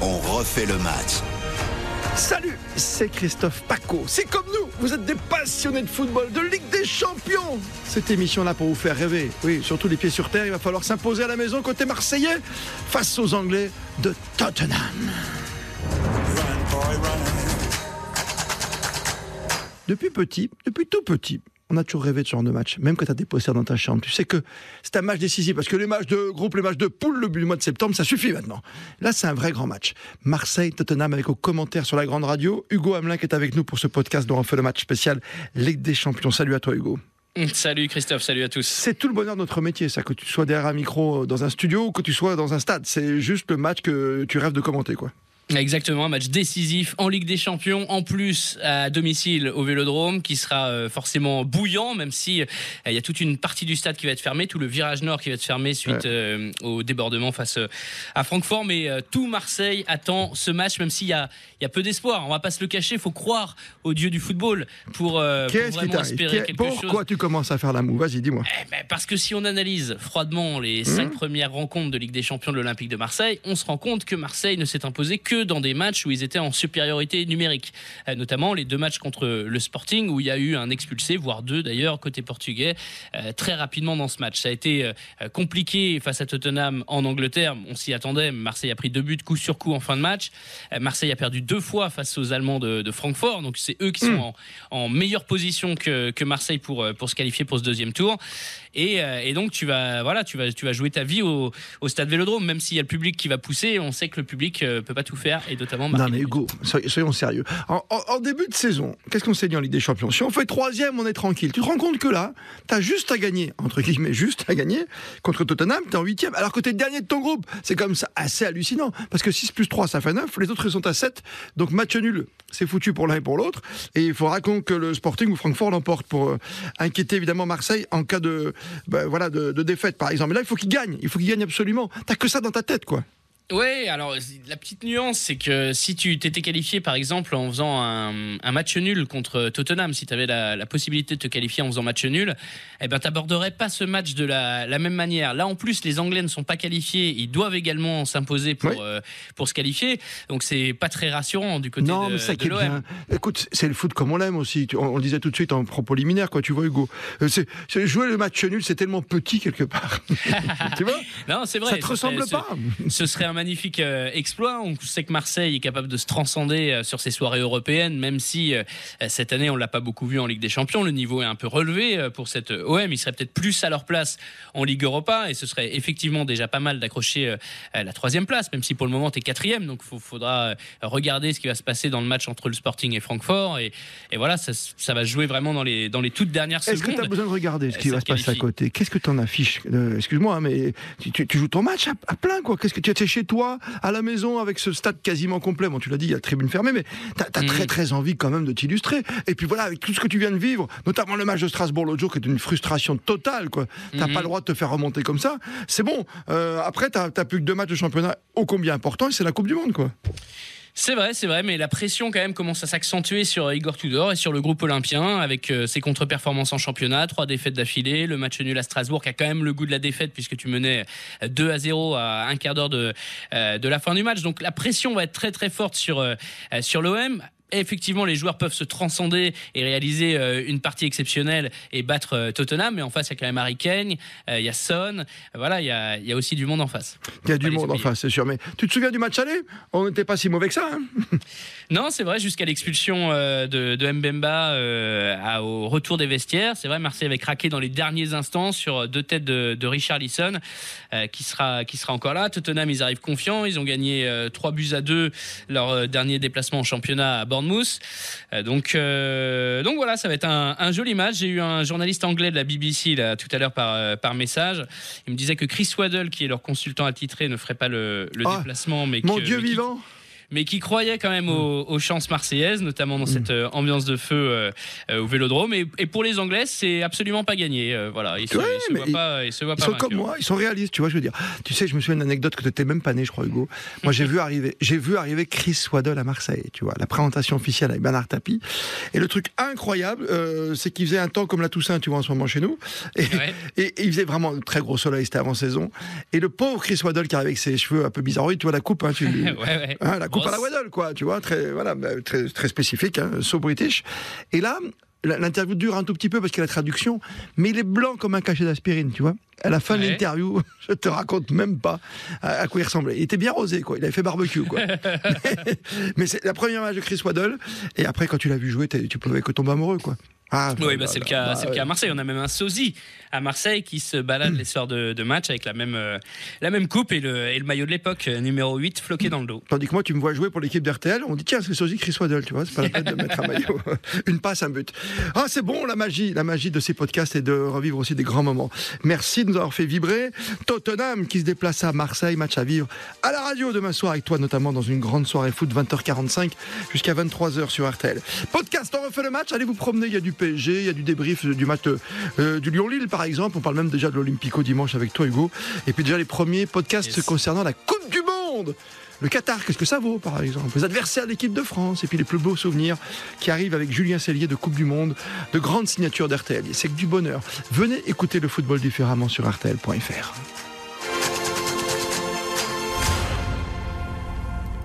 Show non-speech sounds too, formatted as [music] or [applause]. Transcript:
On refait le match. Salut, c'est Christophe Paco. C'est comme nous, vous êtes des passionnés de football, de Ligue des Champions. Cette émission-là pour vous faire rêver. Oui, surtout les pieds sur terre, il va falloir s'imposer à la maison côté marseillais face aux Anglais de Tottenham. Depuis petit, depuis tout petit, on a toujours rêvé de ce genre de match, même quand tu as des posters dans ta chambre. Tu sais que c'est un match décisif, parce que les matchs de groupe, les matchs de poule, le mois de septembre, ça suffit maintenant. Là, c'est un vrai grand match. Marseille-Tottenham avec aux commentaires sur la grande radio. Hugo Hamelin qui est avec nous pour ce podcast dont on fait le match spécial Ligue des Champions. Salut à toi, Hugo. Salut Christophe, salut à tous. C'est tout le bonheur de notre métier, ça, que tu sois derrière un micro dans un studio ou que tu sois dans un stade. C'est juste le match que tu rêves de commenter, quoi. Exactement, un match décisif en Ligue des Champions, en plus à domicile au Vélodrome, qui sera euh, forcément bouillant, même si euh, il y a toute une partie du stade qui va être fermée, tout le virage nord qui va être fermé suite euh, au débordement face à Francfort. Mais tout Marseille attend ce match, même s'il y a, il y a peu d'espoir. On va pas se le cacher, il faut croire au dieu du football pour, pour vraiment espérer quelque Pourquoi chose. Pourquoi tu commences à faire la moue? Vas-y, dis-moi. Eh ben, parce que si on analyse froidement les cinq premières rencontres de Ligue des Champions de l'Olympique de Marseille, on se rend compte que Marseille ne s'est imposé que dans des matchs où ils étaient en supériorité numérique, Euh, notamment les deux matchs contre le Sporting où il y a eu un expulsé, voire deux d'ailleurs côté portugais, euh, très rapidement dans ce match. Ça a été euh, compliqué face à Tottenham en Angleterre, on s'y attendait. Marseille a pris deux buts coup sur coup en fin de match. Marseille a perdu deux fois face aux Allemands de, de Francfort, donc c'est eux qui sont en, en meilleure position que, que Marseille pour, pour se qualifier pour ce deuxième tour. Et, et donc tu vas voilà tu vas tu vas jouer ta vie au, au stade Vélodrome même s'il y a le public qui va pousser on sait que le public euh, peut pas tout faire et notamment Non mais. Hugo, soy- soyons sérieux. En, en- en début de saison, qu'est-ce qu'on s'est dit en Ligue des Champions? Si on fait troisième, on est tranquille. Tu te rends compte que là, t'as juste à gagner, entre guillemets, juste à gagner contre Tottenham, t'es en huitième, alors que t'es dernier de ton groupe. C'est comme ça assez hallucinant, parce que 6 plus 3, ça fait 9, les autres ils sont à 7, donc match nul, c'est foutu pour l'un et pour l'autre, et il faudra qu'on que le Sporting ou Francfort l'emporte pour euh, inquiéter évidemment Marseille en cas de, ben, voilà, de, de défaite par exemple. Mais là, il faut qu'il gagne, il faut qu'il gagne absolument. T'as que ça dans ta tête, quoi. Ouais, alors la petite nuance, c'est que si tu t'étais qualifié par exemple en faisant un, un match nul contre Tottenham, si tu avais la, la possibilité de te qualifier en faisant match nul, eh ben t'aborderais pas ce match de la, la même manière. Là en plus, les Anglais ne sont pas qualifiés, ils doivent également s'imposer pour Oui. euh, pour se qualifier, donc c'est pas très rassurant du côté Non, de, mais ça de l'OM. Écoute, c'est le foot comme on l'aime aussi. On, on le disait tout de suite en propos liminaire, quoi. Tu vois, Hugo. Euh, C'est, jouer le match nul, c'est tellement petit quelque part. [laughs] tu vois? [laughs] Non, c'est vrai. Ça te ressemble serait- pas. ce- Ce serait un magnifique euh, exploit. On sait que Marseille est capable de se transcender euh, sur ses soirées européennes, même si euh, cette année on l'a pas beaucoup vu en Ligue des Champions. Le niveau est un peu relevé pour cette OM. Ils seraient peut-être plus à leur place en Ligue Europa et ce serait effectivement déjà pas mal d'accrocher la troisième place, même si pour le moment tu es quatrième. Donc il faudra regarder ce qui va se passer dans le match entre le Sporting et Francfort. Et, et voilà, ça, ça va se jouer vraiment dans les, dans les toutes dernières Est-ce que tu as secondes. besoin de regarder ce qui va se passer à côté? Qu'est-ce que tu en affiches? Euh, Excuse-moi, hein, mais tu, tu- tu joues ton match à, à plein, quoi. Qu'est-ce que tu es chez toi, à la maison, avec ce stade quasiment complet Bon, tu l'as dit, il y a la tribune fermée, mais tu as, très, très envie quand même de t'illustrer. Et puis voilà, avec tout ce que tu viens de vivre, notamment le match de Strasbourg l'autre jour, qui est une frustration totale, quoi. T'as Mhm. pas le droit de te faire remonter comme ça. C'est bon. Euh, après, tu n'as plus que deux matchs de championnat ô combien important, et c'est la Coupe du Monde, quoi. C'est vrai, c'est vrai, mais la pression quand même commence à s'accentuer sur Igor Tudor et sur le groupe olympien avec euh, ses contre-performances en championnat, trois défaites d'affilée, le match nul à Strasbourg qui a quand même le goût de la défaite puisque tu menais euh, 2 à 0 à un quart d'heure de, euh, de la fin du match. Donc la pression va être très très forte sur, euh, euh, sur l'OM. Effectivement, les joueurs peuvent se transcender et réaliser euh, une partie exceptionnelle et battre euh, Tottenham, mais en face, il y a quand même Harry Kane, euh, il y a Son, voilà, il y a, il y a aussi du monde en face. Il y a du monde en face, c'est sûr. Mais tu te souviens du match aller? On n'était pas si mauvais que ça. hein? [laughs] Non, c'est vrai, jusqu'à l'expulsion de, de Mbemba euh, à- au retour des vestiaires. C'est vrai, Marseille avait craqué dans les derniers instants sur deux têtes de, de Richard Lisson, qui, sera, qui sera encore là. Tottenham, ils arrivent confiants. Ils ont gagné euh, 3 buts à 2 leur dernier déplacement en championnat à Bournemouth. Euh, donc, euh, donc voilà, ça va être un, un joli match. J'ai eu un journaliste anglais de la BBC là, tout à l'heure par, euh, par message. Il me disait que Chris Waddle, qui est leur consultant attitré, ne ferait pas le, le Ah, déplacement. Mais Mon que- Dieu mais qui- vivant mais qui croyait quand même aux, chances marseillaises, notamment dans cette euh, ambiance de feu euh, euh, au Vélodrome. Et, et, pour les Anglais, c'est absolument pas gagné. voilà, ils, se, voient pas, ils se voient pas. Ils sont comme moi, ils sont réalistes, tu vois. Je veux dire, tu sais, je me souviens d'une anecdote que tu n'étais même pas né, je crois, Hugo. Moi, j'ai vu arriver, j'ai vu arriver Chris Waddle à Marseille, tu vois, la présentation officielle avec Bernard Tapie. Et le truc incroyable, c'est qu'il faisait un temps comme la Toussaint, tu vois, en ce moment chez nous. Et, et, il faisait vraiment un très gros soleil, c'était avant saison. Et le pauvre Chris Waddle qui arrive avec ses cheveux un peu bizarres, tu vois la coupe, hein, tu, [laughs] hein, la coupe à la Waddle, quoi, tu vois, très, voilà, bah, très, très spécifique, hein, so british. Et là, l'interview dure un tout petit peu parce qu'il y a la traduction, mais il est blanc comme un cachet d'aspirine, tu vois. À la fin de l'interview, [laughs] je te raconte même pas à, quoi il ressemblait. Il était bien rosé, quoi. Il avait fait barbecue, quoi. [laughs] [laughs] mais, c'est la première match de Chris Waddle, et après, quand tu l'as vu jouer, tu pouvais que tomber amoureux, quoi. Ah, oui, bah, c'est le, cas, bah, le cas à Marseille. On a même un sosie à Marseille qui se balade les soirs de, match avec la même, euh, la même coupe et le, et le maillot de l'époque, euh, numéro 8, floqué dans le dos. Tandis que moi, tu me vois jouer pour l'équipe d'RTL, on dit tiens, c'est sosie Chris Waddle, tu vois, c'est pas la peine de mettre un maillot. [laughs] Une passe, un but. Ah, c'est bon, la magie, la magie de ces podcasts et de revivre aussi des grands moments. Merci de nous avoir fait vibrer. Tottenham qui se déplace à Marseille, match à vivre à la radio demain soir avec toi, notamment dans une grande soirée foot, 20h45 jusqu'à 23h sur RTL. Podcast, on refait le match, allez vous promener, il y a du PSG, il y a du débrief du match euh, du Lyon-Lille par exemple. On parle même déjà de l'Olympico dimanche avec toi Hugo. Et puis déjà les premiers podcasts concernant la Coupe du Monde. Le Qatar, qu'est-ce que ça vaut, par exemple? Les adversaires de l'équipe de France, et puis les plus beaux souvenirs qui arrivent avec Julien Cellier de Coupe du Monde, de grandes signatures d'RTL. C'est que du bonheur. Venez écouter le football différemment sur RTL.fr.